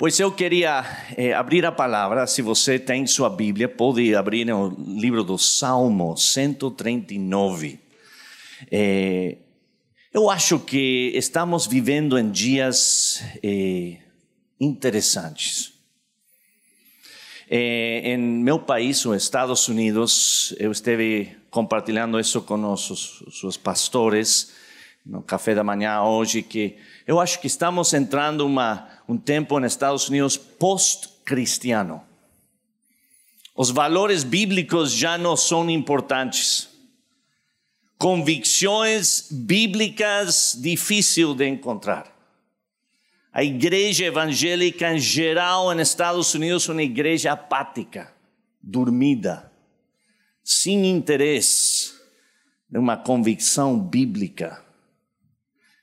Pois eu queria eh, abrir a palavra, se você tem sua Bíblia, pode abrir no livro do Salmo 139. Eh, eu acho que estamos vivendo em dias eh, interessantes. Eh, em meu país, os Estados Unidos, eu esteve compartilhando isso com os seus pastores no café da manhã hoje, que eu acho que estamos entrando uma, um tempo nos Estados Unidos pós-cristiano. Os valores bíblicos já não são importantes. Convicções bíblicas difícil de encontrar. A igreja evangélica em geral nos Estados Unidos é uma igreja apática, dormida, sem interesse numa convicção bíblica.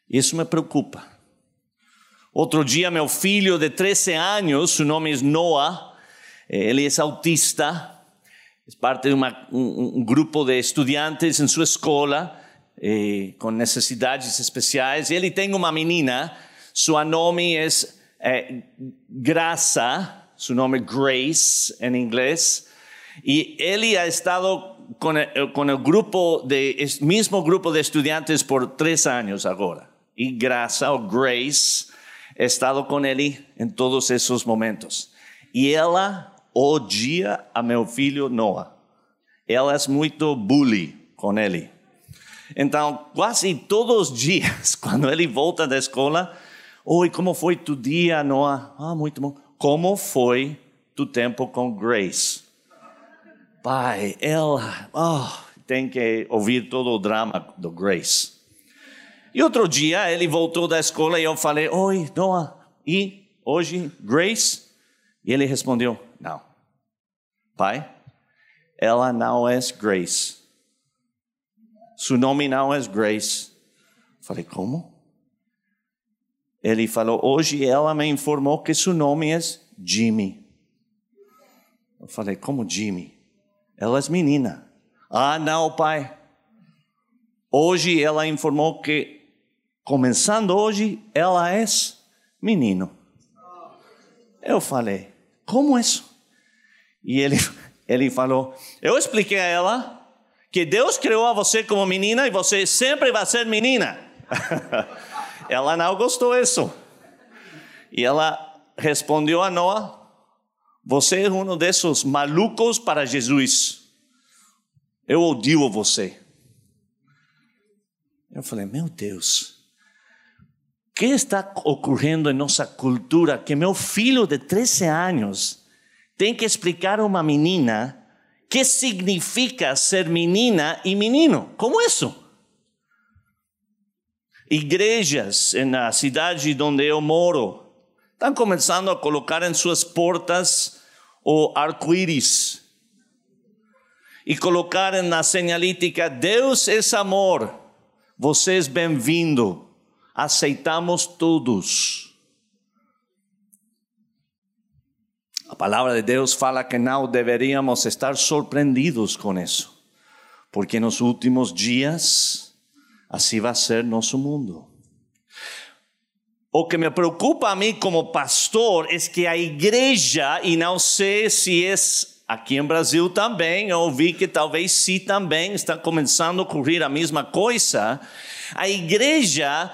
Isso me preocupa. Outro dia, meu filho de 13 anos, seu nome é Noah, ele é autista, é parte de uma, um, um, grupo de estudantes em sua escola eh, com necessidades especiais. Ele tem uma menina, seu nome é eh, Graça, seu nome é Grace em inglês, e ele ha estado com, com o grupo de, mesmo grupo de estudantes por três anos agora e graça ou grace, he estado com ele em todos esses momentos. E ela odia a meu filho Noah. Ela é muito bully com ele. Então, quase todos os dias, quando ele volta da escola, oi, como foi tu dia, Noah? Ah, muito bom. Como foi tu tempo com Grace? Pai, ela, oh, tem que ouvir todo o drama do Grace. E outro dia ele voltou da escola e eu falei: Oi, Noah, e hoje Grace? E ele respondeu: Não. Pai, ela não é Grace. Seu nome não é Grace. Falei: Como? Ele falou: Hoje ela me informou que seu nome é Jimmy. Eu falei: Como Jimmy? Ela é menina. Ah, não, pai. Hoje ela informou que começando hoje, ela é menino. Eu falei, como isso? E ele, ele falou, eu expliquei a ela que Deus criou a você como menina e você sempre vai ser menina. ela não gostou disso. E ela respondeu a Noah, você é um desses malucos para Jesus. Eu odio você. Eu falei, meu Deus que está ocorrendo em nossa cultura que meu filho de 13 anos tem que explicar a uma menina que significa ser menina e menino? Como isso? Igrejas na cidade onde eu moro estão começando a colocar em suas portas o arco-íris e colocar na señalítica: Deus é amor, vocês bem-vindo aceitamos todos. A palavra de Deus fala que não deveríamos estar surpreendidos com isso, porque nos últimos dias assim vai ser nosso mundo. O que me preocupa a mim como pastor é que a igreja, e não sei se é aqui em Brasil também, eu ouvi que talvez sim também está começando a ocorrer a mesma coisa, a igreja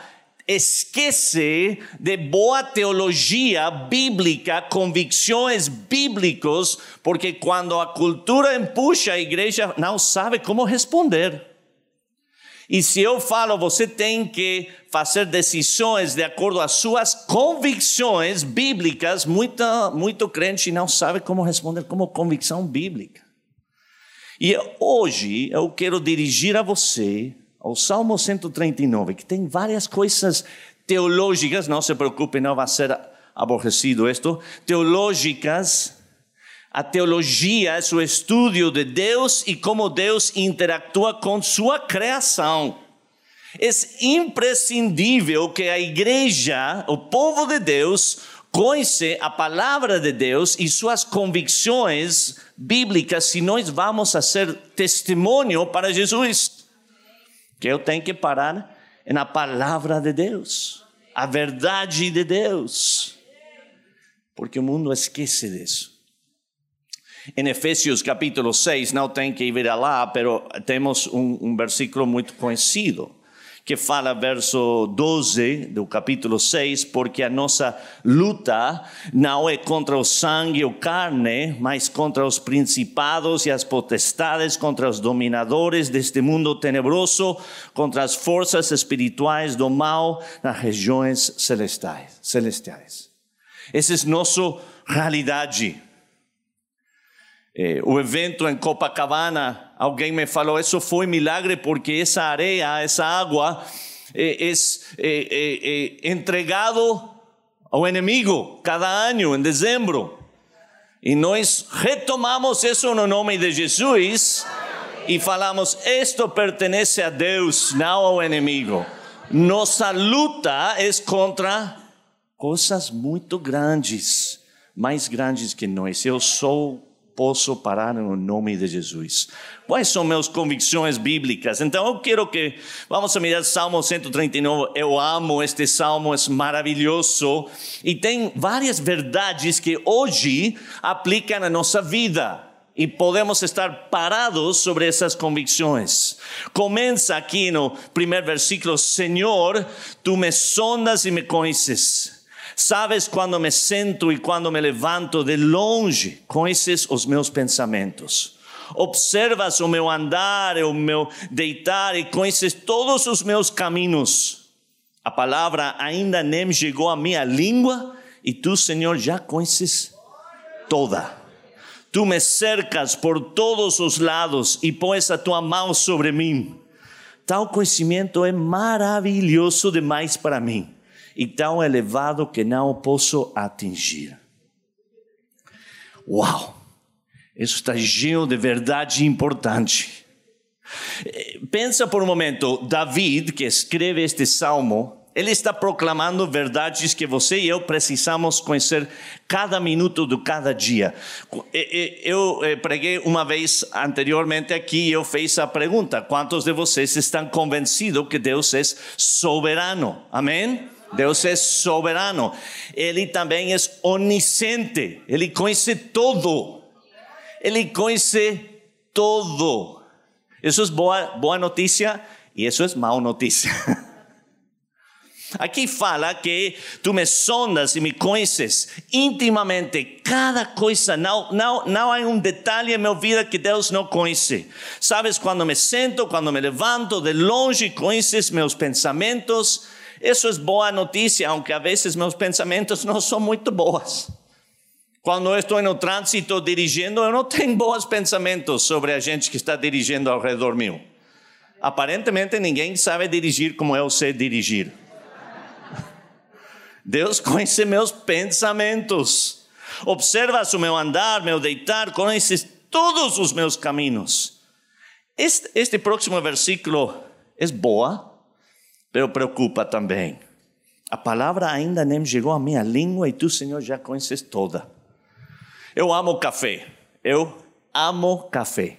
esquece de boa teologia bíblica, convicções bíblicos, porque quando a cultura empuxa a igreja, não sabe como responder. E se eu falo, você tem que fazer decisões de acordo às suas convicções bíblicas, muita, muito crente não sabe como responder como convicção bíblica. E hoje eu quero dirigir a você o Salmo 139, que tem várias coisas teológicas, não se preocupe, não vai ser aborrecido isto, teológicas. A teologia é o estudo de Deus e como Deus interactua com sua criação. É imprescindível que a igreja, o povo de Deus, conheça a palavra de Deus e suas convicções bíblicas, se nós vamos ser testemunho para Jesus que eu tenho que parar na palavra de Deus, a verdade de Deus. porque o mundo esquece disso. Em Efésios capítulo 6, não tem que ir lá, pero temos um, um versículo muito conhecido que fala verso 12 do capítulo 6, porque a nossa luta não é contra o sangue ou carne, mas contra os principados e as potestades, contra os dominadores deste mundo tenebroso, contra as forças espirituais do mal nas regiões celestiais. celestiais. Essa é nossa realidade. Eh, o evento em Copacabana, alguém me falou, isso foi milagre porque essa areia, essa água é, é, é entregado ao inimigo cada ano em dezembro. E nós retomamos isso no nome de Jesus e falamos: isto pertence a Deus, não ao inimigo. Nossa luta é contra coisas muito grandes, mais grandes que nós. Eu sou posso parar no nome de Jesus. Quais são minhas convicções bíblicas? Então eu quero que vamos a mirar Salmo 139. Eu amo este salmo, é maravilhoso e tem várias verdades que hoje aplicam na nossa vida. E podemos estar parados sobre essas convicções. Começa aqui no primeiro versículo: Senhor, tu me sondas e me conheces. Sabes quando me sento e quando me levanto de longe, conheces os meus pensamentos. Observas o meu andar, o meu deitar e conheces todos os meus caminhos. A palavra ainda nem chegou à minha língua e tu, Senhor, já conheces toda. Tu me cercas por todos os lados e pões a tua mão sobre mim. Tal conhecimento é maravilhoso demais para mim e tão elevado que não posso atingir. Uau! Isso está cheio de verdade importante. Pensa por um momento, David, que escreve este salmo, ele está proclamando verdades que você e eu precisamos conhecer cada minuto de cada dia. Eu eh, preguei uma vez anteriormente aqui e eu fiz a pergunta: quantos de vocês estão convencidos que Deus é soberano? Amém? Deus é soberano. Ele também é onisciente. Ele conhece todo. Ele conhece todo. Isso é boa, boa notícia e isso é má notícia. Aqui fala que tu me sondas e me conheces intimamente cada coisa. Não, não, não há um detalhe em minha vida que Deus não conhece. Sabes quando me sento, quando me levanto, de longe conheces meus pensamentos isso é boa notícia, aunque a vezes meus pensamentos não são muito boas. Quando eu estou no trânsito dirigindo, eu não tenho bons pensamentos sobre a gente que está dirigindo ao redor meu. Aparentemente ninguém sabe dirigir como eu sei dirigir. Deus conhece meus pensamentos. Observas o meu andar, meu deitar, conheces todos os meus caminhos. Este, este próximo versículo é boa, pero preocupa também. A palavra ainda nem chegou à minha língua e tu, Senhor, já conheces toda. Eu amo café. Eu amo café.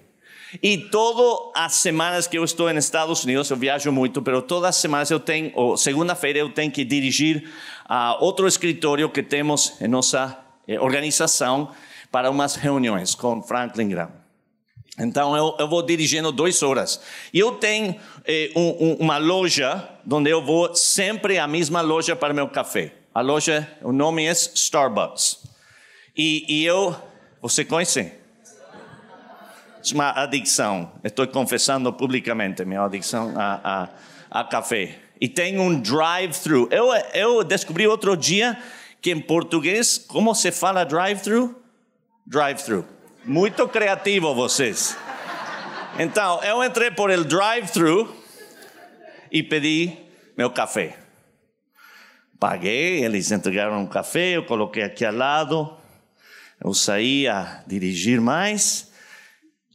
E todas as semanas que eu estou nos Estados Unidos, eu viajo muito, pero todas as semanas eu tenho, segunda-feira eu tenho que dirigir a outro escritório que temos em nossa eh, organização para umas reuniões com Franklin Graham. Então eu, eu, vou dirigindo duas horas. E eu tenho eh, um, um, uma loja onde eu vou sempre a mesma loja para meu café. A loja, o nome é Starbucks. E, e eu, você conhece? É uma adicção. Estou confessando publicamente minha adicção a, a, a café. E tem um drive-thru. Eu, eu descobri outro dia que em português, como se fala drive-thru? Drive-thru. Muito criativo vocês. Então, eu entrei por el drive-thru e pedi meu café. Paguei, eles entregaram um café, eu coloquei aqui ao lado. Eu saí a dirigir mais,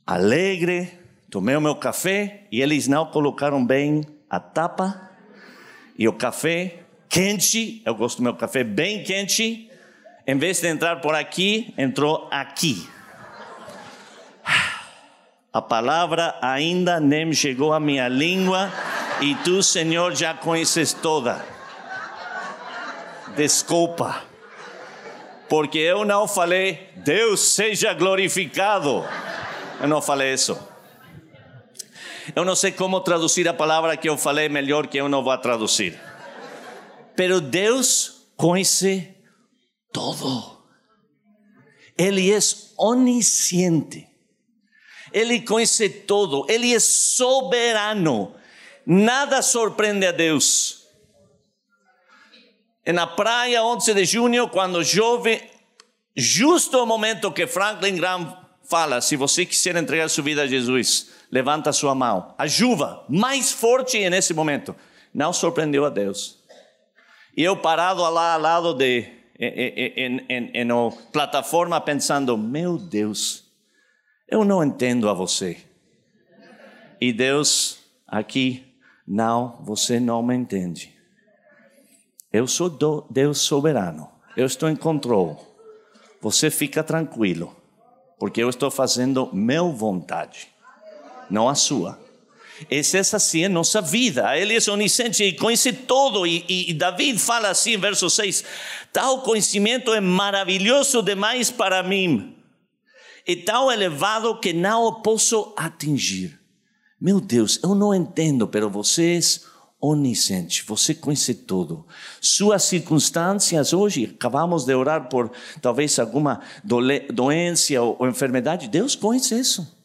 alegre, tomei o meu café e eles não colocaram bem a tapa e o café quente. Eu gosto do meu café bem quente. Em vez de entrar por aqui, entrou aqui. A palavra ainda nem chegou à minha língua e tu, Senhor, já conheces toda. Desculpa. Porque eu não falei, Deus seja glorificado. Eu não falei isso. Eu não sei como traduzir a palavra que eu falei melhor que eu não vou traduzir. Pero Deus conhece todo. Ele é onisciente. Ele conhece todo. Ele é soberano. Nada surpreende a Deus. Na praia, 11 de junho, quando chove, justo o momento que Franklin Graham fala: se você quiser entregar sua vida a Jesus, levanta sua mão. A chuva mais forte nesse momento não surpreendeu a Deus. E eu parado lá ao lado de em, em, em, na plataforma pensando, meu Deus, eu não entendo a você. E Deus aqui, não, você não me entende. Eu sou Deus soberano. Eu estou em controle. Você fica tranquilo, porque eu estou fazendo meu vontade, não a sua. Essa é assim a nossa vida. Ele é onisciente e conhece todo. E, e, e David fala assim, verso 6: Tal conhecimento é maravilhoso demais para mim, e tão elevado que não posso atingir. Meu Deus, eu não entendo, pero você é onisciente, você conhece tudo. Suas circunstâncias hoje, acabamos de orar por talvez alguma doença ou enfermidade, Deus conhece isso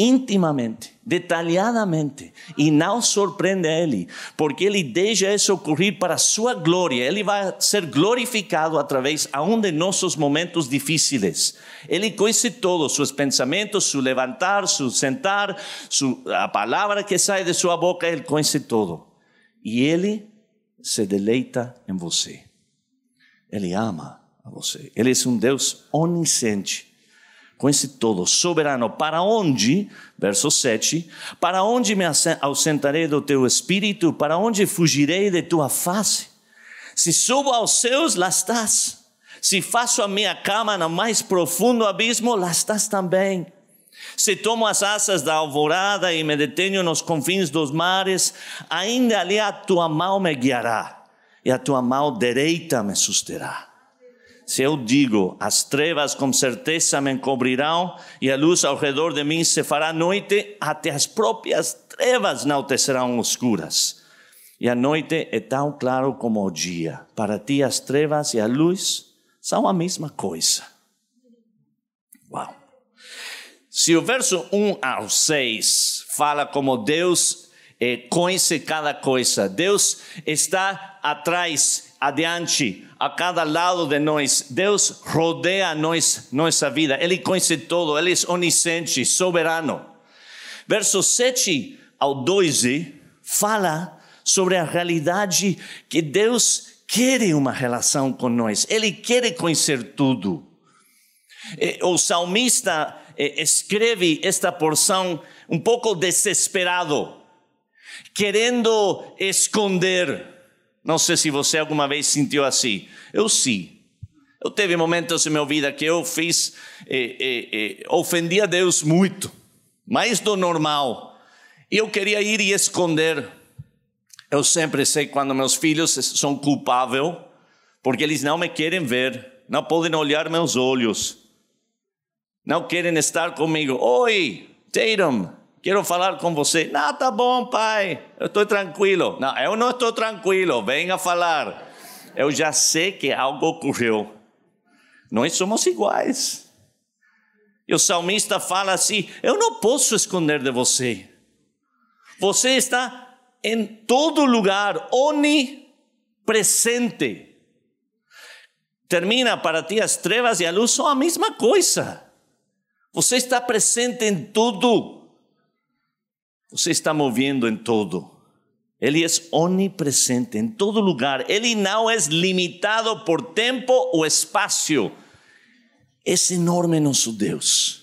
intimamente, detalhadamente, e não surpreende a Ele, porque Ele deixa isso ocorrer para a sua glória. Ele vai ser glorificado através aún de nossos momentos difíceis. Ele conhece todos seus pensamentos, seu levantar, seu sentar, su, a palavra que sai de sua boca, Ele conhece todo. E Ele se deleita em você. Ele ama a você. Ele é um Deus onisciente conhece todo, soberano, para onde, verso 7, para onde me ausentarei do teu espírito, para onde fugirei de tua face? Se subo aos céus, lá estás. Se faço a minha cama no mais profundo abismo, lá estás também. Se tomo as asas da alvorada e me detenho nos confins dos mares, ainda ali a tua mão me guiará e a tua mão direita me susterá. Se eu digo, as trevas com certeza me encobrirão e a luz ao redor de mim se fará noite, até as próprias trevas não te serão escuras. E a noite é tão claro como o dia. Para ti as trevas e a luz são a mesma coisa. Uau! Se o verso 1 ao 6 fala como Deus eh, conhece cada coisa, Deus está atrás adiante, a cada lado de nós. Deus rodeia nós, nossa vida. Ele conhece todo, Ele é onisciente, soberano. Verso 7 ao 12 fala sobre a realidade que Deus quer uma relação com nós. Ele quer conhecer tudo. O salmista escreve esta porção um pouco desesperado, querendo esconder não sei se você alguma vez sentiu assim. Eu sim. Eu teve momentos em minha vida que eu fiz, eh, eh, eh, ofendi a Deus muito, mais do normal. E eu queria ir e esconder. Eu sempre sei quando meus filhos são culpáveis, porque eles não me querem ver, não podem olhar meus olhos, não querem estar comigo. Oi, Tatum, Quero falar com você. Não, tá bom, pai. Eu estou tranquilo. Não, eu não estou tranquilo. Venha falar. Eu já sei que algo ocorreu. Nós somos iguais. E o salmista fala assim: Eu não posso esconder de você. Você está em todo lugar, onipresente. Termina para ti as trevas e a luz são a mesma coisa. Você está presente em tudo. Você está movendo em todo. Ele é onipresente em todo lugar. Ele não é limitado por tempo ou espaço. É enorme nosso Deus.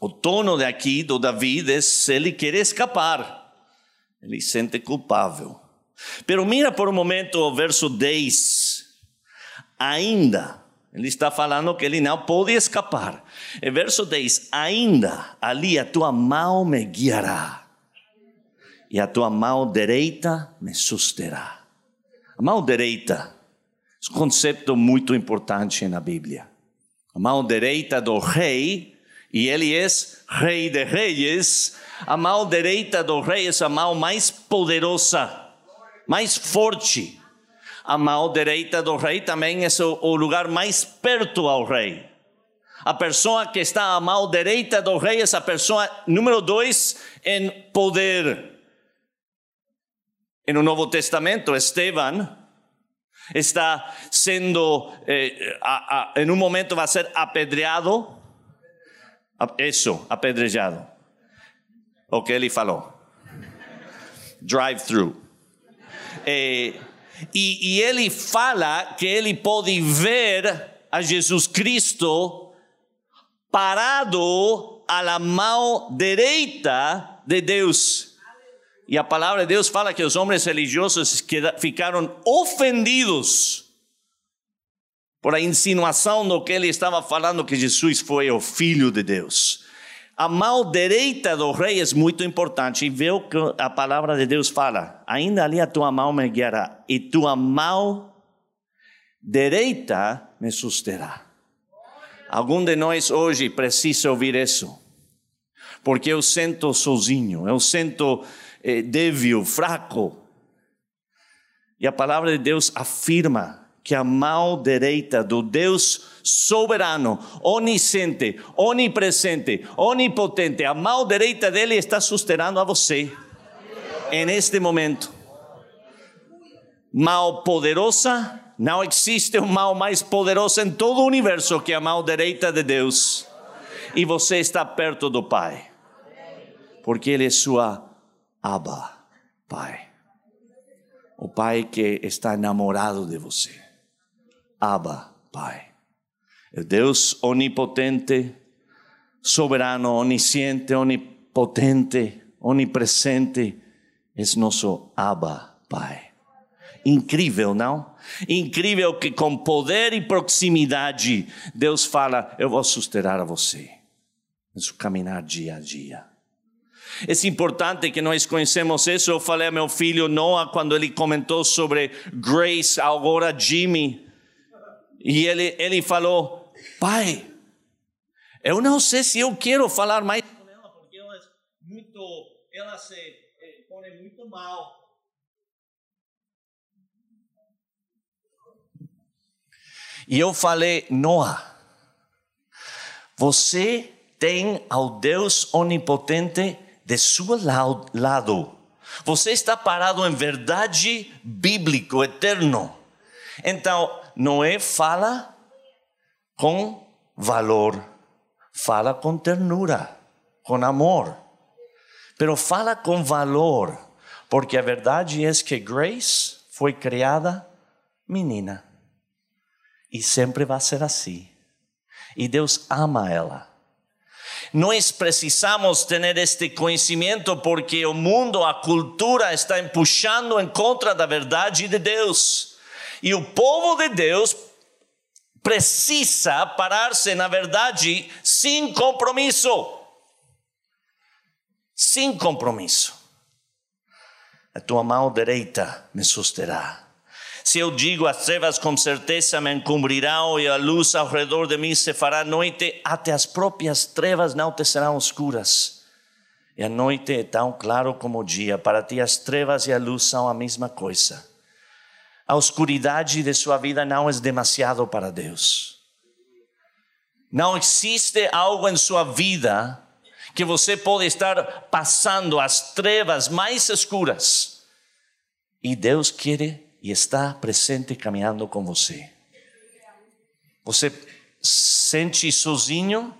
O tono de aqui do David é ele quer escapar. Ele sente culpável. Pero mira por um momento o verso 10. Ainda ele está falando que ele não pode escapar. Verso 10: Ainda ali a tua mão me guiará, e a tua mão direita me susterá. A mão direita Es um conceito muito importante na Bíblia. A mão direita do rei, e ele é rei de reis, a mão direita do rei é a mão mais poderosa, mais forte. A mão direita do rei também é o lugar mais perto ao rei. A pessoa que está à mão direita do rei é a pessoa número dois em poder. No Novo Testamento, Esteban está sendo, eh, a, a, em um momento vai ser apedreado. Isso, apedrejado. O que ele falou. Drive-through. Eh, e, e ele fala que ele pode ver a Jesus Cristo parado à la mão direita de Deus. E a palavra de Deus fala que os homens religiosos ficaram ofendidos por a insinuação do que ele estava falando que Jesus foi o filho de Deus. A mão direita do rei é muito importante e vê o que a palavra de Deus fala. Ainda ali a tua mão me guiará e tua mão direita me susterá. Algum de nós hoje precisa ouvir isso, porque eu sinto sozinho, eu sinto eh, débil, fraco. E a palavra de Deus afirma que a mão direita do Deus soberano, onisciente, onipresente, onipotente, a mão direita dele está sustentando a você em este momento. Mão poderosa, não existe uma mão mais poderosa em todo o universo que a mão direita de Deus. E você está perto do Pai, porque Ele é sua Abba, Pai. O Pai que está enamorado de você. Abba, Pai. O Deus onipotente, soberano, onisciente, onipotente, onipresente, é nosso Abba, Pai. Incrível, não? Incrível que com poder e proximidade Deus fala: Eu vou sustentar a você no seu caminhar dia a dia. É importante que nós conhecemos isso. Eu falei a meu filho Noah quando ele comentou sobre Grace, agora Jimmy. E ele, ele falou: Pai, eu não sei se eu quero falar mais com ela, porque ela, é muito, ela se eh, põe muito mal. E eu falei: Noah, você tem ao Deus onipotente de seu lado. Você está parado em verdade bíblico, eterno. Então, Noé fala com valor, fala com ternura, com amor, pero fala com valor, porque a verdade é que Grace foi criada menina e sempre vai ser assim. E Deus ama ela. Nós precisamos ter este conhecimento porque o mundo, a cultura está empuxando em contra da verdade de Deus. E o povo de Deus precisa parar-se na verdade sem compromisso. Sem compromisso. A tua mão direita me susterá se eu digo as trevas com certeza me encobrirão e a luz ao redor de mim se fará noite, até as próprias trevas não te serão escuras. E a noite é tão claro como o dia. Para ti as trevas e a luz são a mesma coisa. A oscuridade de sua vida não é demasiado para Deus. Não existe algo em sua vida que você pode estar passando as trevas mais escuras. E Deus quer e está presente caminhando com você. Você sente sozinho?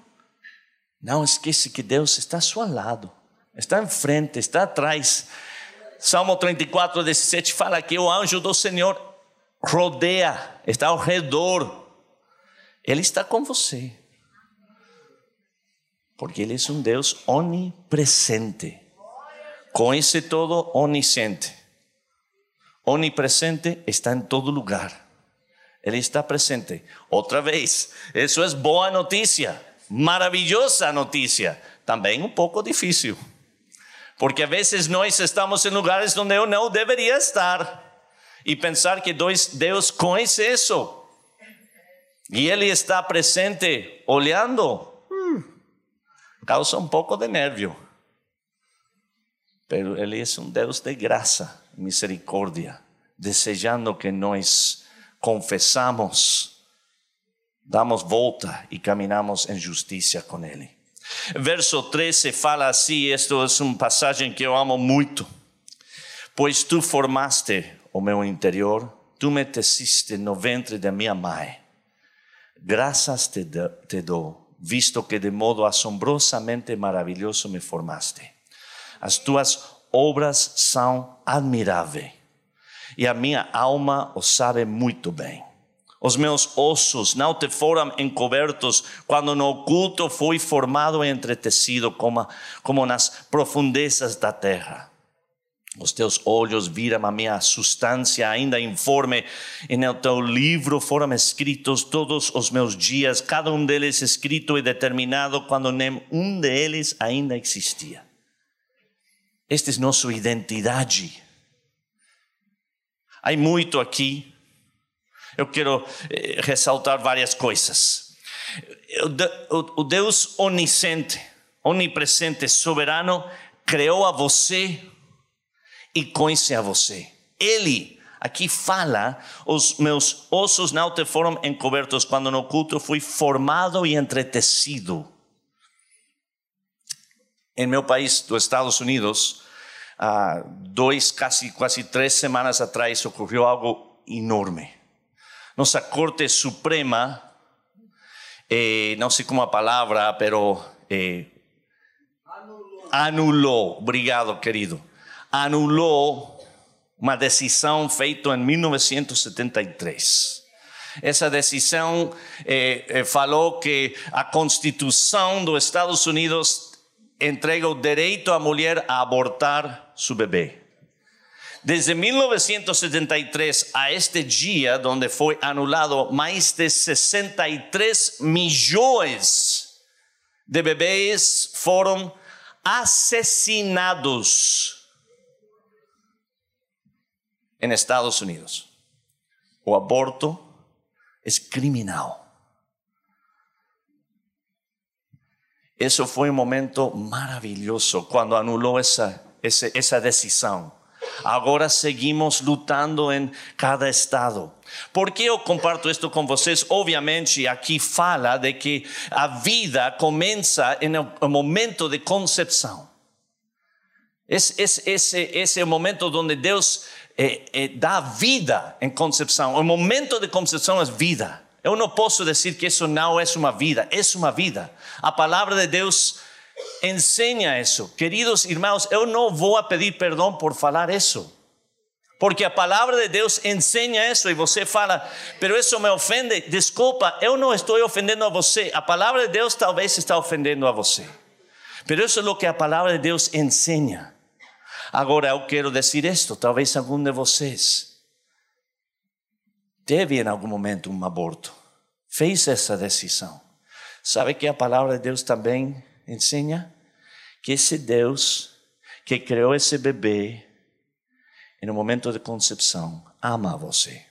Não esqueça que Deus está ao seu lado, está em frente, está atrás. Salmo 34, 17 fala que o anjo do Senhor rodeia, está ao redor. Ele está com você. Porque Ele é um Deus onipresente. Conhece todo, onisciente onipresente, está em todo lugar. Ele está presente. Outra vez, isso é boa notícia, maravilhosa notícia. Também um pouco difícil, porque a vezes nós estamos em lugares onde eu não deveria estar. e pensar que Deus conhece isso. E Ele está presente, olhando. Hum, causa um pouco de nervio. Pero Ele é um Deus de graça, misericórdia, desejando que nós confessamos, damos volta e caminhamos em justiça com Ele. Verso 13 fala assim: Esto é uma passagem que eu amo muito. Pois tu formaste o meu interior, tu me teciste no ventre de minha mãe. Graças te, te dou, visto que de modo assombrosamente maravilhoso me formaste. As tuas obras são admiráveis e a minha alma o sabe muito bem. Os meus ossos não te foram encobertos quando no oculto fui formado e entretecido como, como nas profundezas da terra. Os teus olhos viram a minha substância ainda informe, e no teu livro foram escritos todos os meus dias, cada um deles escrito e determinado quando nem um deles ainda existia. Esta é nossa identidade. Há muito aqui eu quero eh, ressaltar várias coisas. O Deus onisciente, onipresente, soberano, criou a você e conhece a você. Ele aqui fala: os meus ossos não te foram encobertos quando no culto fui formado e entretecido. Em meu país, dos Estados Unidos, há dois, quase, quase três semanas atrás, ocorreu algo enorme nossa Corte Suprema, eh, não sei como a palavra, pero eh, anulou. anulou, obrigado querido, anulou uma decisão feita em 1973. Essa decisão eh, eh, falou que a Constituição dos Estados Unidos entrega o direito à mulher a abortar seu bebê. Desde 1973 a este dia, donde foi anulado mais de 63 milhões de bebês foram assassinados em Estados Unidos. O aborto é criminal. Isso foi um momento maravilhoso quando anulou essa, essa, essa decisão. Agora seguimos lutando em cada estado. Por que eu comparto isto com vocês? Obviamente, aqui fala de que a vida começa no momento de concepção. Esse, esse, momento onde Deus eh, eh, dá vida em concepção. O momento de concepção é vida. Eu não posso dizer que isso não é uma vida, é uma vida. A palavra de Deus Enseña eso. Queridos irmãos, eu não vou a pedir perdão por falar isso. Porque a palavra de Deus ensina isso e você fala, pero isso me ofende. Desculpa, eu não estou ofendendo a você. A palavra de Deus talvez está ofendendo a você. Pero isso é o que a palavra de Deus ensina. Agora eu quero dizer isto, talvez algum de vocês teve em algum momento um aborto, fez essa decisão. Sabe que a palavra de Deus também ensina que esse Deus que criou esse bebê no momento de concepção ama você,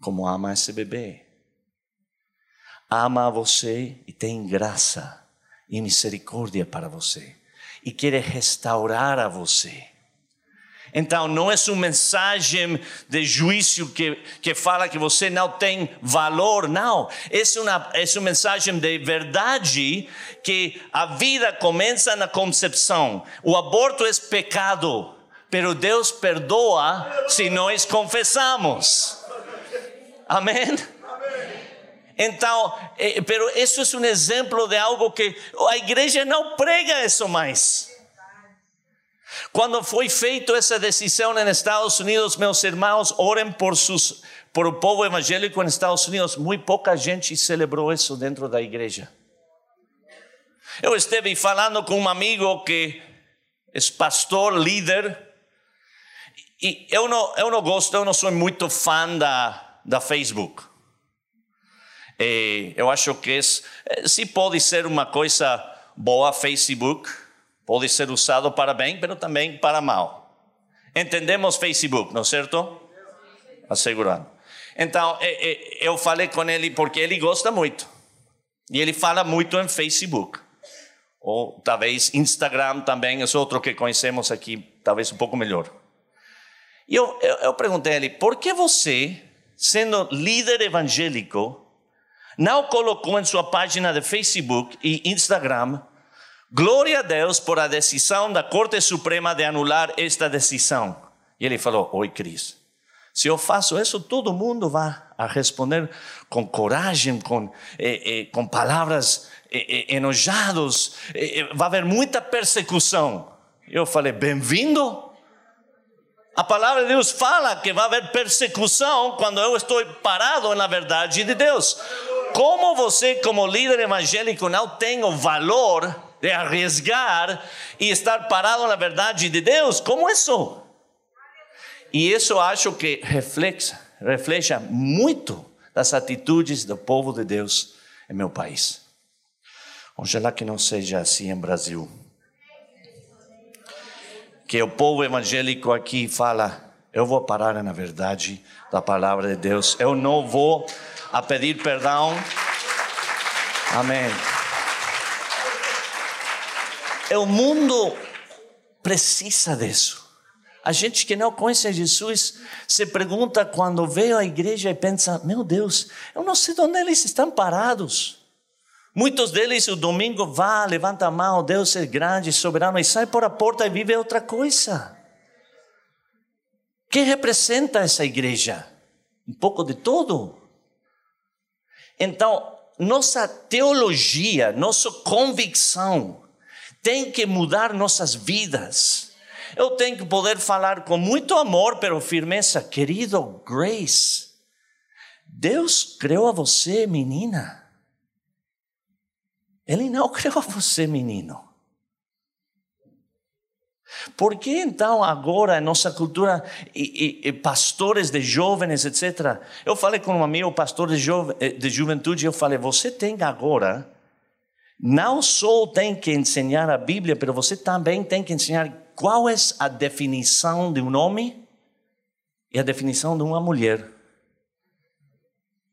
como ama esse bebê. Ama você e tem graça e misericórdia para você e quer restaurar a você. Então, não é uma mensagem de juízo que, que fala que você não tem valor, não. É uma, é uma mensagem de verdade que a vida começa na concepção. O aborto é pecado, pero Deus perdoa se nós confessamos. Amém? Então, eh, pero isso é um exemplo de algo que a igreja não prega isso mais. Quando foi feita essa decisão nos Estados Unidos, meus irmãos, orem por, sus, por o povo evangélico nos Estados Unidos. Muito pouca gente celebrou isso dentro da igreja. Eu estive falando com um amigo que é pastor, líder, e eu não, eu não gosto, eu não sou muito fã da, da Facebook. Eu acho que é, se pode ser uma coisa boa, Facebook, Pode ser usado para bem, mas também para mal. Entendemos Facebook, não é certo? Assegurando. Então, eu falei com ele porque ele gosta muito. E ele fala muito em Facebook. Ou talvez Instagram também, é outro que conhecemos aqui, talvez um pouco melhor. E eu, eu, eu perguntei a ele, por que você, sendo líder evangélico, não colocou em sua página de Facebook e Instagram, glória a Deus por a decisão da Corte Suprema de anular esta decisão. E ele falou, oi Cris, se eu faço isso, todo mundo vai a responder com coragem, com, eh, eh, com palavras eh, eh enojados, eh, eh, vai haver muita persecução. Eu falei, bem-vindo. A palavra de Deus fala que vai haver persecução quando eu estou parado na verdade de Deus. Como você, como líder evangélico, não tem o valor de arriesgar e estar parado na verdade de Deus? Como isso? E isso acho que reflexa, refleja muito das atitudes do povo de Deus em meu país. Ojalá que não seja assim em Brasil. Que o povo evangélico aqui fala, eu vou parar na verdade da palavra de Deus. Eu não vou a pedir perdão. Amém. O mundo precisa disso. A gente que não conhece Jesus se pergunta quando vê a igreja e pensa: meu Deus, eu não sei onde eles estão parados. Muitos deles o domingo vá, levanta a mão, Deus é grande, soberano, e sai por a porta e vive outra coisa. Que representa essa igreja? Um pouco de tudo. Então, nossa teologia, nossa convicção tem que mudar nossas vidas. Eu tenho que poder falar com muito amor, pero firmeza, querido Grace. Deus criou a você, menina. Ele não criou a você, menino. Por que então agora, em nossa cultura, e, e, e, pastores de jovens, etc. Eu falei com um amigo, pastor de, jove, eh, de juventude, eu falei, você tem agora, não só tem que ensinar a Bíblia, mas você também tem que ensinar qual é a definição de um homem e a definição de uma mulher.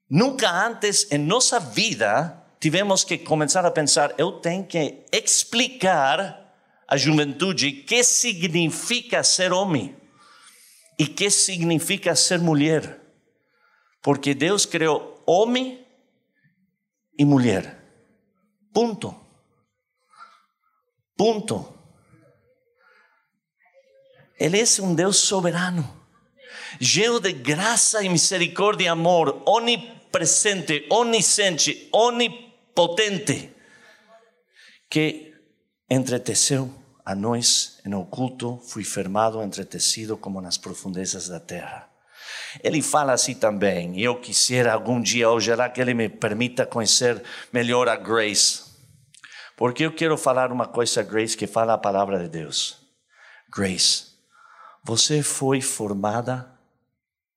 Nunca antes em nossa vida tivemos que começar a pensar, eu tenho que explicar a juventude que significa ser homem e que significa ser mulher. Porque Deus criou homem e mulher. Ponto. Ponto. Ele é um Deus soberano, cheio de graça e misericórdia e amor, onipresente, onisciente, onipotente, que entreteceu a nós em oculto, fui firmado, entretecido como nas profundezas da terra. Ele fala assim também, eu quisiera algum dia, ou será que ele me permita conhecer melhor a Grace, porque eu quero falar uma coisa, Grace, que fala a palavra de Deus. Grace, você foi formada,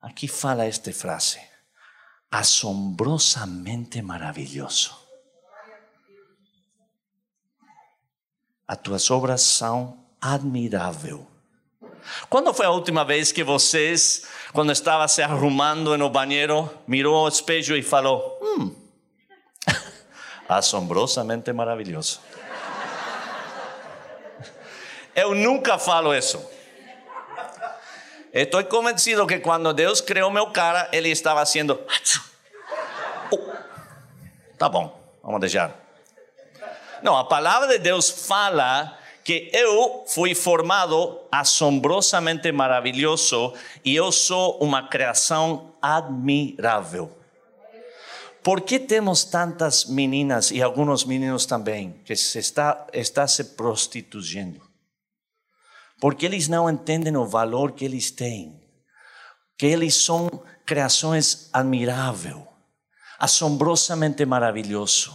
aqui fala esta frase, assombrosamente maravilhoso. As tuas obras são admiráveis. Quando foi a última vez que vocês, quando estava se arrumando no banheiro, mirou ao espelho e falou: Hum, assombrosamente maravilhoso. Eu nunca falo isso. Estou convencido que quando Deus criou meu cara, Ele estava haciendo. Oh, tá bom, vamos deixar. Não, a palavra de Deus fala que eu fui formado assombrosamente maravilhoso e eu sou uma criação admirável. Por que temos tantas meninas e alguns meninos também que se está, está se prostituindo? Porque eles não entendem o valor que eles têm, que eles são criações admiráveis, assombrosamente maravilhoso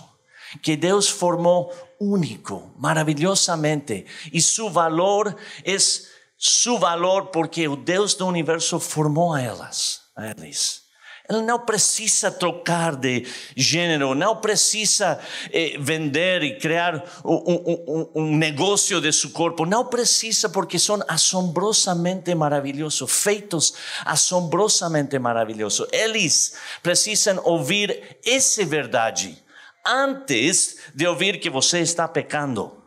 que Deus formou único, maravillosamente, e su valor es su valor porque o Deus do universo formou a elas, a eles. Ele não precisa trocar de gênero, não precisa eh, vender e criar um, um, um, negócio de seu corpo, não precisa porque são assombrosamente maravilhosos, feitos assombrosamente maravilhosos. Eles precisam ouvir essa verdade antes de ouvir que você está pecando.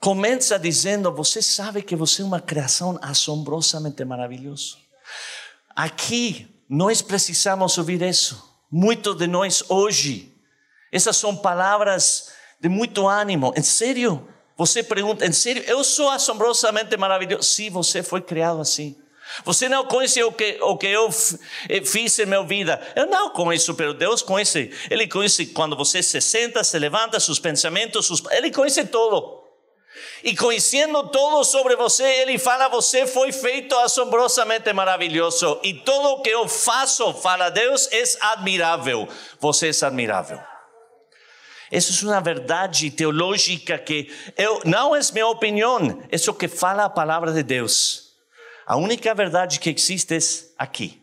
Começa dizendo: Você sabe que você é uma criação assombrosamente maravilhosa. Aqui nós precisamos ouvir isso. Muitos de nós hoje, essas são palavras de muito ânimo. Em sério? Você pergunta, em sério? Eu sou assombrosamente maravilhoso. Sim, você foi criado assim. Você não conhece o que, o que eu eh, fiz em minha vida. Eu não conheço, pero Deus conhece. Ele conhece quando você se senta, se levanta, seus pensamentos, seus... Ele conhece todo. E conhecendo todo sobre você, ele fala: Você foi feito assombrosamente maravilhoso. E tudo que eu faço, fala Deus, é admirável. Você é admirável. Essa é uma verdade teológica que eu, não é minha opinião, é o que fala a palavra de Deus. A única verdade que existe é aqui.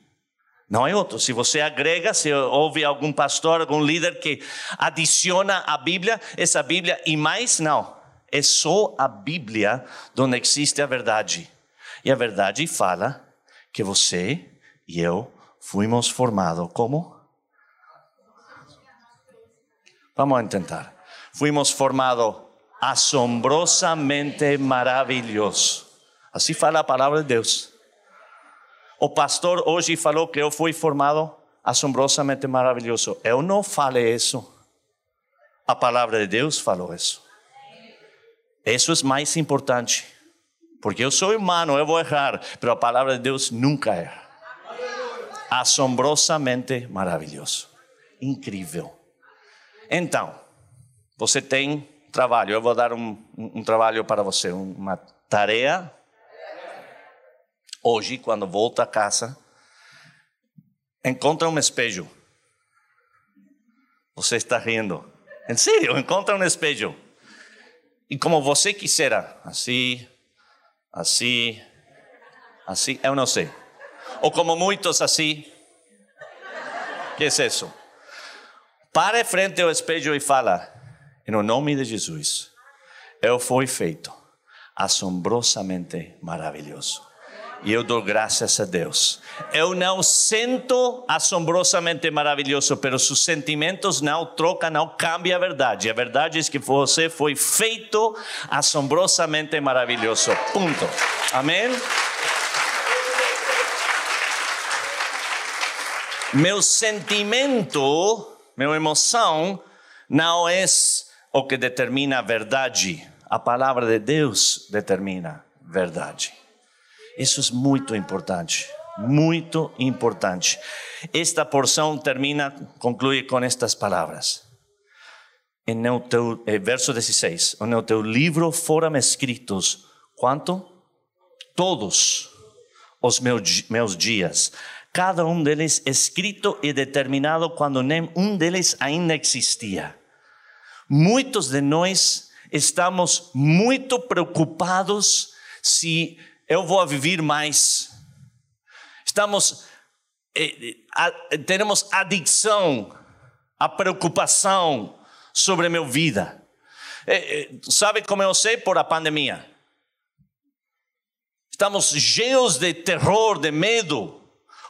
Não é outro. Se você agrega, se ouve algum pastor, algum líder que adiciona a Bíblia, essa Bíblia e mais, não. É só a Bíblia onde existe a verdade. E a verdade fala que você e eu fomos formados como? Vamos tentar. Fomos formados assombrosamente maravilhoso. Assim fala a palavra de Deus. O pastor hoje falou que eu fui formado assombrosamente maravilhoso. Eu não falei isso. A palavra de Deus falou isso. Isso é mais importante. Porque eu sou humano, eu vou errar, mas a palavra de Deus nunca erra. Assombrosamente maravilhoso. Incrível. Então, você tem trabalho. Eu vou dar um, um, um trabalho para você, uma tarefa. Hoje, quando volta a casa, encontra um espelho. Você está rindo. Em sério, encontra um espelho. E como você quisera, assim, assim, assim, eu não sei. Ou como muitos assim. que é isso? Pare frente ao espelho e fala: em nome de Jesus, eu fui feito assombrosamente maravilhoso. E eu dou graças a Deus. Eu não sinto assombrosamente maravilhoso, pero seus sentimentos não trocam, não cambia a verdade. A verdade é que você foi feito assombrosamente maravilhoso. Ponto. Amém? Meu sentimento, minha emoção, não é o que determina a verdade. A palavra de Deus determina verdade. Isso é muito importante, muito importante. Esta porção termina, conclui com estas palavras. Em teu, eh, verso 16: No teu livro foram escritos quanto? Todos os meus, meus dias, cada um deles escrito e determinado quando nem um deles ainda existia. Muitos de nós estamos muito preocupados se eu vou viver mais. Estamos, eh, eh, temos adicção, a preocupação sobre a minha vida. Eh, sabe como eu sei? Por a pandemia. Estamos cheios de terror, de medo.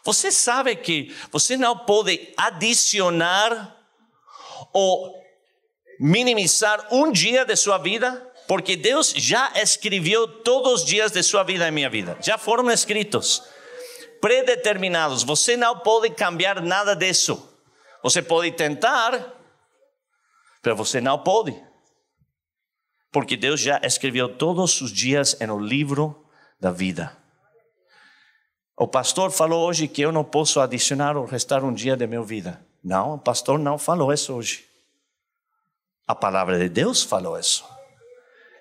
Você sabe que você não pode adicionar ou minimizar um dia de sua vida porque Deus já escreveu todos os dias de sua vida e minha vida. Já foram escritos, predeterminados. Você não pode cambiar nada disso. Você pode tentar, mas você não pode. Porque Deus já escreveu todos os dias no livro da vida. O pastor falou hoje que eu não posso adicionar ou restar um dia da minha vida. Não, o pastor não falou isso hoje. A palavra de Deus falou isso.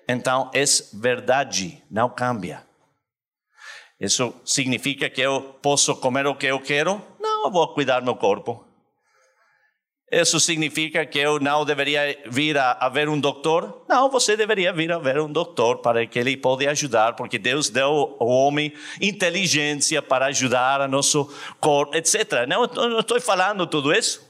Então é verdade, não cambia. Isso significa que eu posso comer o que eu quero? Não, eu vou cuidar meu corpo. Isso significa que eu não deveria vir a, a, ver um doutor? Não, você deveria vir a ver um doutor para que ele pode ajudar, porque Deus deu ao homem inteligência para ajudar a nosso corpo, etc. Não, não estou falando tudo isso.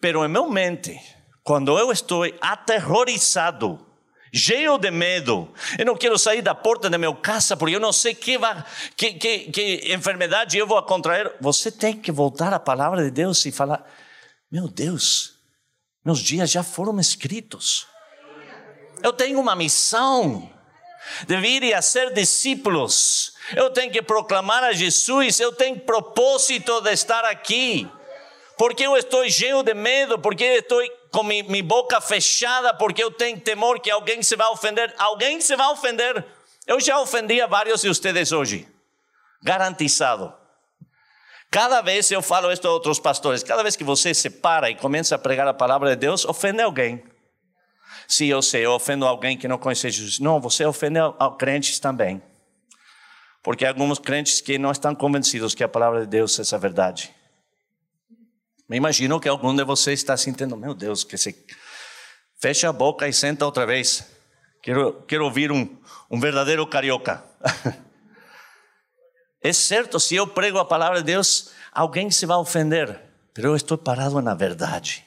Pero em meu mente, quando eu estou aterrorizado, cheio de medo, eu não quero sair da porta da minha casa porque eu não sei que, vai, que, que, que enfermidade eu vou contrair. Você tem que voltar à palavra de Deus e falar meu Deus, meus dias já foram escritos. Eu tenho uma missão de vir e ser discípulos. Eu tenho que proclamar a Jesus. Eu tenho propósito de estar aqui. Porque eu estou cheio de medo, porque eu estou com minha boca fechada, porque eu tenho temor que alguém se vai ofender. Alguém se vai ofender. Eu já ofendi a vários de vocês hoje. Garantizado. Cada vez eu falo isso a outros pastores, cada vez que você se para e começa a pregar a palavra de Deus, ofende alguém. Se eu sei, eu ofendo alguém que não conhece Jesus. Não, você ofende a crentes também. Porque há alguns crentes que não estão convencidos que a palavra de Deus é a verdade. Me imagino que algum de vocês está sentindo, meu Deus, que se fecha a boca e senta outra vez. Quero, quero ouvir um, um verdadeiro carioca. É certo, se eu prego a palavra de Deus, alguém se vai ofender, mas eu estou parado na verdade.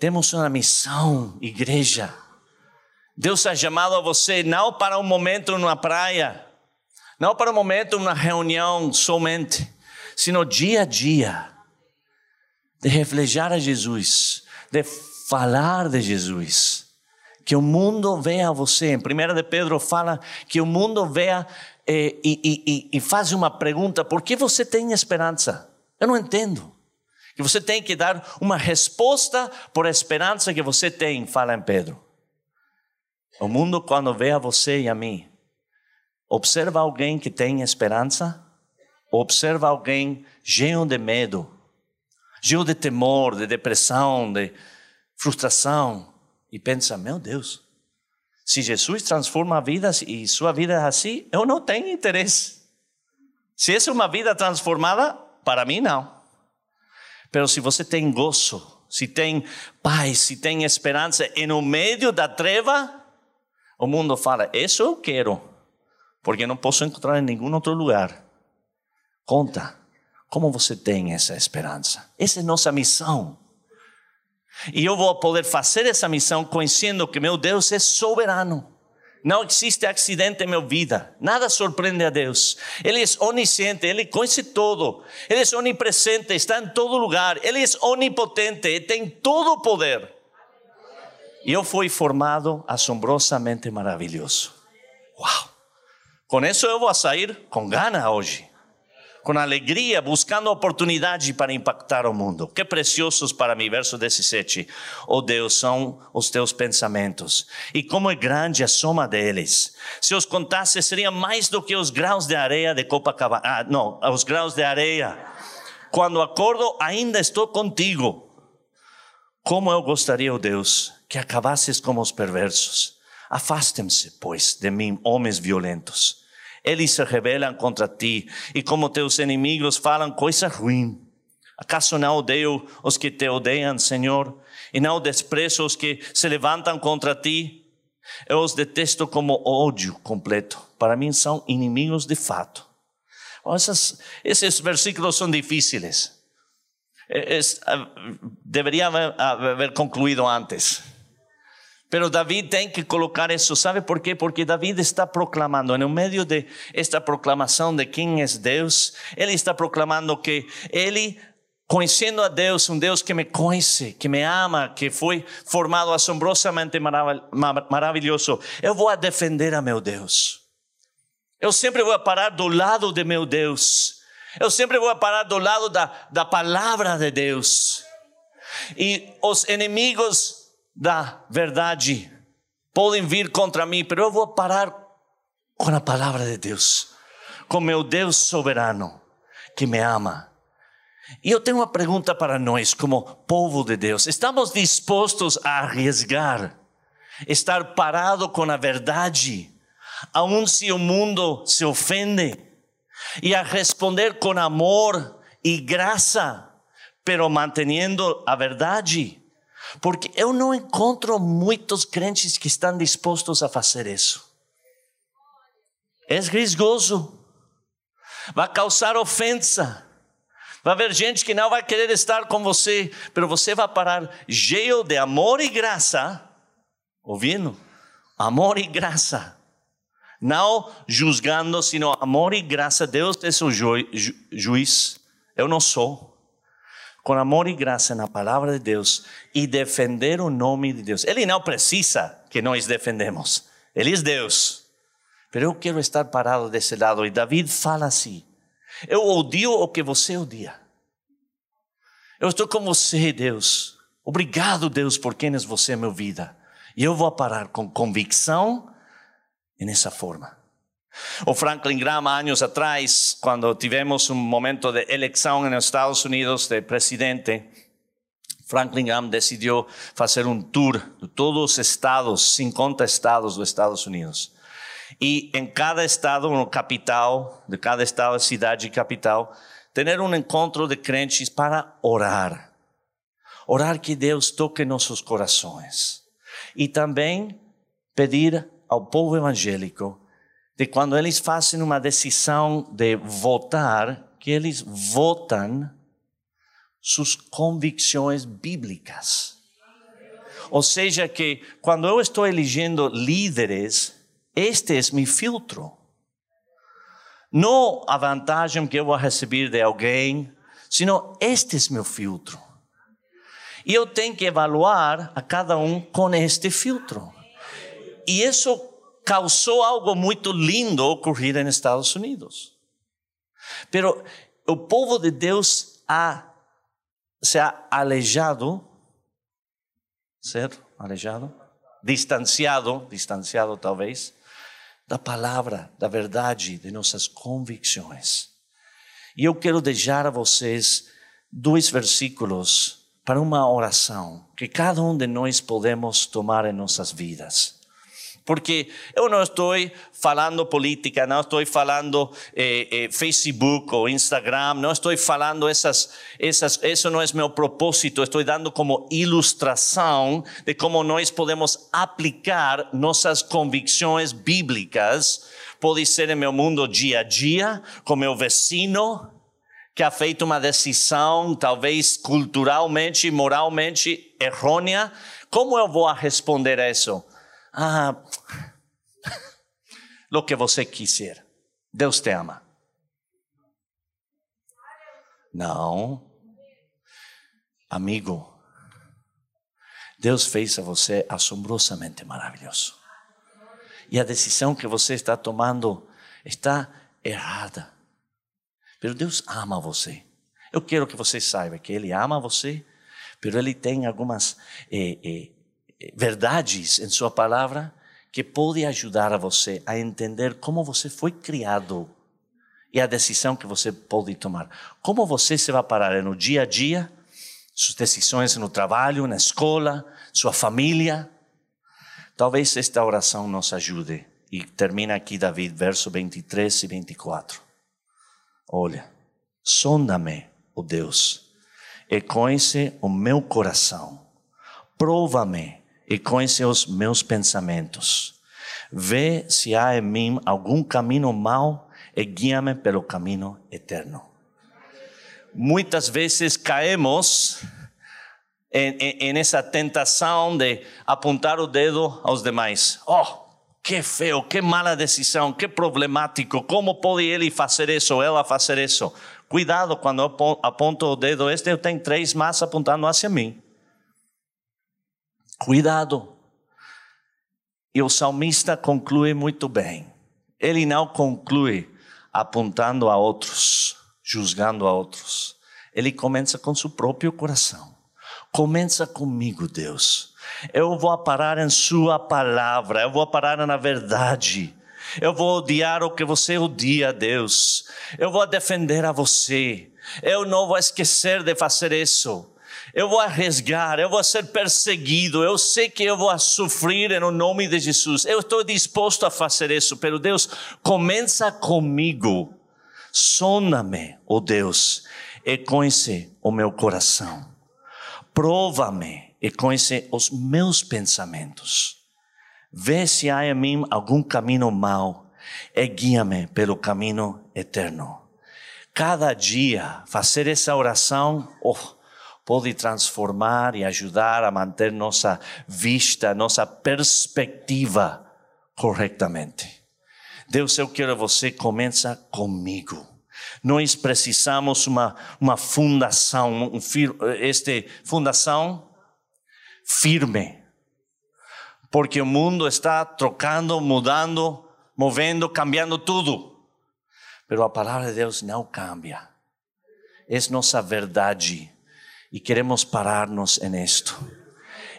Temos uma missão, igreja. Deus ha chamado a você não para um momento numa praia, não para um momento numa reunião somente, sino dia a dia, de refletir a Jesus, de falar de Jesus. Que o mundo veja você. Em 1 de Pedro fala que o mundo veja e, e, e, faz uma pergunta: por que você tem esperança? Eu não entendo. Que você tem que dar uma resposta por a esperança que você tem, fala em Pedro. O mundo, quando vê a você e a mim, observa alguém que tem esperança, observa alguém cheio de medo, cheio de temor, de depressão, de frustração, e pensa: meu Deus, se Jesus transforma vidas e sua vida é assim, eu não tenho interesse. Se essa é uma vida transformada, para mim não. Mas se você tem gozo, se tem paz, se tem esperança, e no meio da treva, o mundo fala: Isso eu quero, porque não posso encontrar em nenhum outro lugar. Conta, como você tem essa esperança? Essa é nossa missão. E eu vou poder fazer essa missão conhecendo que meu Deus é soberano. Não existe acidente em minha vida. Nada surpreende a Deus. Ele é onisciente, Ele conhece todo. Ele é onipresente, está em todo lugar. Ele é onipotente, Ele tem todo o poder. E eu fui formado assombrosamente maravilhoso. Uau! Com isso eu vou sair com gana hoje com alegria, buscando oportunidade para impactar o mundo. Que preciosos para mim, verso 17. Oh Deus, são os teus pensamentos, e como é grande a soma deles. Se os contasse, seria mais do que os graus de areia de Copacabana. Ah, não, os graus de areia. Quando acordo, ainda estou contigo. Como eu gostaria, oh Deus, que acabasses como os perversos. Afastem-se, pois, de mim, homens violentos eles se rebelam contra ti, e como teus inimigos falam coisa ruim. Acaso não odeio os que te odeiam, Senhor, e não desprezo os que se levantam contra ti? Eu os detesto como ódio completo. Para mim são inimigos de fato. Essas, esses versículos são difíceis. Es, deveria haver, haber concluído antes. Pero David tem que colocar isso, sabe por quê? Porque David está proclamando, no meio de esta proclamação de quem é Deus, ele está proclamando que ele conhecendo a Deus, um Deus que me conhece, que me ama, que foi formado assombrosamente maravilhoso, eu vou a defender a meu Deus. Eu sempre vou parar do lado de meu Deus. Eu sempre vou parar do lado da, da palavra de Deus. E os inimigos da verdade podem vir contra mim, mas eu vou parar com a palavra de Deus, com meu Deus soberano que me ama. E eu tenho uma pergunta para nós, como povo de Deus: estamos dispostos a arriesgar, estar parado com a verdade, aun se o mundo se ofende, e a responder com amor e graça? pero mantendo a verdade. Porque eu não encontro muitos crentes que estão dispostos a fazer isso. É risgoso, vai causar ofensa. Vai haver gente que não vai querer estar com você, mas você vai parar cheio de amor e graça, ouvindo? Amor e graça. Não julgando, sino amor e graça. Deus é o ju ju juiz, eu não sou com amor e graça na palavra de Deus e defender o nome de Deus. Ele não precisa que nós defendemos. Ele é Deus. Mas eu quero estar parado desse lado. E David fala assim: Eu odio o que você odia. Eu estou com você, Deus. Obrigado, Deus, por quem és você, minha vida. E eu vou parar com convicção nessa forma. O Franklin Graham, anos atrás, quando tivemos um momento de eleição nos Estados Unidos de presidente, Franklin Graham decidiu fazer um tour de todos os estados, 50 estados dos Estados Unidos. E em cada estado, no capital, de cada estado, cidade e capital, ter um encontro de crentes para orar. Orar que Deus toque nossos corações. E também pedir ao povo evangélico de quando eles fazem uma decisão de votar, que eles votam suas convicções bíblicas. Ou seja, que quando eu estou elegendo líderes, este é meu filtro. Não a vantagem que eu vou receber de alguém, sino este é meu filtro. E eu tenho que evaluar a cada um com este filtro. E isso causou algo muito lindo ocorrer nos Estados Unidos. Pero o povo de Deus ha, se ha alejado, certo? Alejado, distanciado, distanciado talvez, da palavra, da verdade, de nossas convicções. E eu quero deixar a vocês dois versículos para uma oração que cada um de nós podemos tomar em nossas vidas. Porque eu não estou falando política, não estou falando eh, eh, Facebook ou Instagram, não estou falando essas, essas, isso não é meu propósito, estou dando como ilustração de como nós podemos aplicar nossas convicções bíblicas. Pode ser em meu mundo dia a dia, com meu vecino, que ha feito uma decisão, talvez culturalmente, moralmente errônea. Como eu vou responder a isso? Ah, lo que você quiser. Deus te ama. Não. Amigo, Deus fez a você assombrosamente maravilhoso. E a decisão que você está tomando está errada. Mas Deus ama você. Eu quero que você saiba que Ele ama você, mas Ele tem algumas eh, eh, verdades em Sua palavra que pode ajudar a você a entender como você foi criado e a decisão que você pode tomar. Como você se vai parar no dia a dia, suas decisões no trabalho, na escola, sua família. Talvez esta oração nos ajude. E termina aqui David, verso 23 e 24. Olha, sonda-me, ó oh Deus, e conhece o meu coração. Prova-me e conhece os meus pensamentos. Vê se há em mim algum caminho mau e guia-me pelo caminho eterno. Muitas vezes caemos em, em, em, essa tentação de apontar o dedo aos demais. Oh, que feio, que mala decisão, que problemático, como pode ele fazer isso, ela fazer isso? Cuidado, quando eu aponto o dedo, este eu tenho três mais apontando hacia mim. Cuidado. E o salmista conclui muito bem. Ele não conclui apontando a outros, julgando a outros. Ele começa com seu próprio coração. Começa comigo, Deus. Eu vou parar em Sua palavra, eu vou parar na verdade. Eu vou odiar o que você odia, Deus. Eu vou defender a você. Eu não vou esquecer de fazer isso eu vou arriesgar, eu vou ser perseguido, eu sei que eu vou sofrer no nome de Jesus, eu estou disposto a fazer isso, pero Deus, começa comigo, sona-me, oh Deus, e conhece o meu coração. Prova-me e conhece os meus pensamentos. Vê se há em mim algum caminho mau e guia-me pelo caminho eterno. Cada dia fazer essa oração oh, pode transformar e ajudar a manter nossa vista, nossa perspectiva corretamente. Deus, eu quero você começa comigo. Nós precisamos uma uma fundação, um, este fundação firme, porque o mundo está trocando, mudando, movendo, cambiando tudo. Pero a palavra de Deus não cambia. É nossa verdade e queremos parar-nos em esto.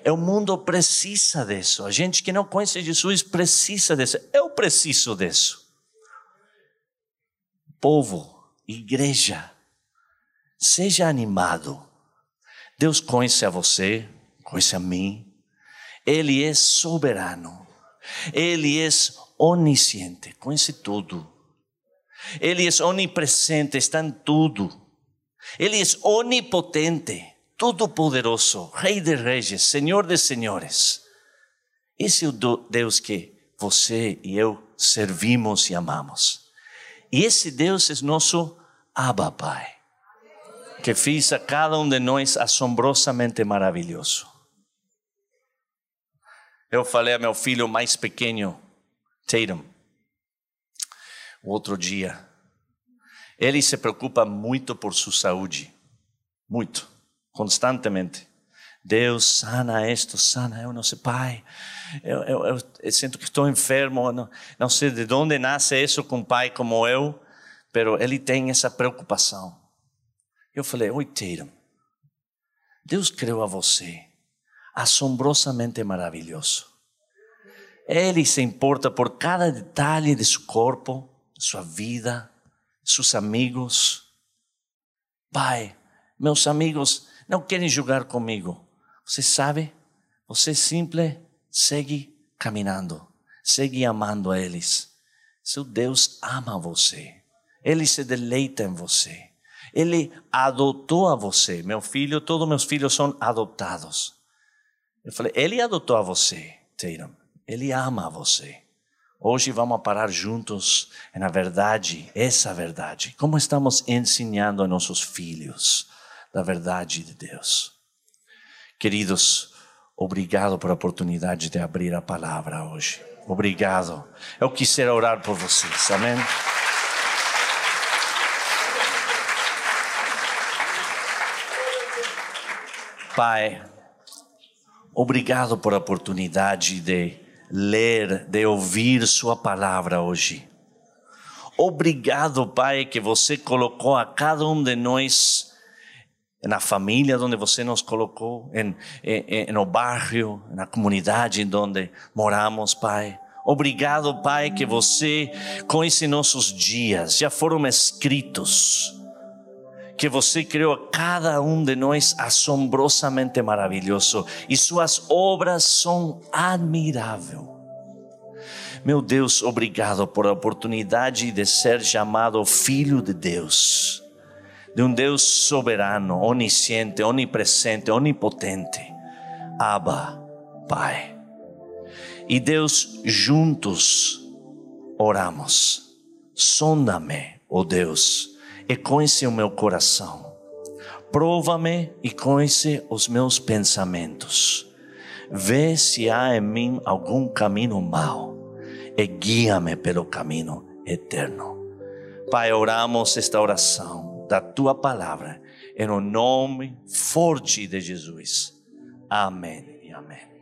O mundo precisa disso. A gente que não conhece Jesus precisa disso. Eu preciso disso. Povo, igreja, seja animado. Deus conhece a você, conhece a mim. Ele é soberano. Ele é onisciente, conhece tudo. Ele é onipresente, está em tudo. Ele é onipotente todo-poderoso, Rei de reis, Senhor de senhores. Esse é o Deus que você e eu servimos e amamos. E esse Deus é nosso Abba Pai, que fez a cada um de nós assombrosamente maravilhoso. Eu falei a meu filho mais pequeno, Tatum, outro dia. Ele se preocupa muito por sua saúde, muito constantemente. Deus sana esto, sana, eu não sei, Pai, eu, eu, eu, eu sinto que estou enfermo, não, não, sei de onde nasce isso com um pai como eu, pero ele tem essa preocupação. Eu falei, oi Tatum, Deus criou a você, assombrosamente maravilhoso. Ele se importa por cada detalhe de seu corpo, sua vida, seus amigos. Pai, meus amigos não querem jogar comigo. Você sabe? Você simplesmente segue caminhando, segue amando a eles. Seu Deus ama você. Ele se deleita em você. Ele adotou a você. Meu filho, todos meus filhos são adotados. Eu falei, ele adotou a você, Tatum. Ele ama você. Hoje vamos parar juntos na verdade, essa verdade. Como estamos ensinando a nossos filhos da verdade de Deus. Queridos, obrigado por a oportunidade de abrir a palavra hoje. Obrigado. Eu quisiera orar por vocês. Amém. Pai, obrigado por a oportunidade de ler, de ouvir Sua palavra hoje. Obrigado, Pai, que você colocou a cada um de nós na família onde você nos colocou, em, em, no bairro, na comunidade onde moramos, Pai. Obrigado, Pai, que você, esses nossos dias, já foram escritos, que você criou cada um de nós assombrosamente maravilhoso e suas obras são admiráveis. Meu Deus, obrigado por a oportunidade de ser chamado Filho de Deus de um Deus soberano, onisciente, onipresente, onipotente. Abba, Pai. E Deus, juntos oramos. Sonda-me, ó oh Deus, e conhece o meu coração. Prova-me e conhece os meus pensamentos. Vê se há em mim algum caminho mau e guia-me pelo caminho eterno. Pai, oramos esta oração da tua palavra, em nome forte de Jesus. Amém e amém.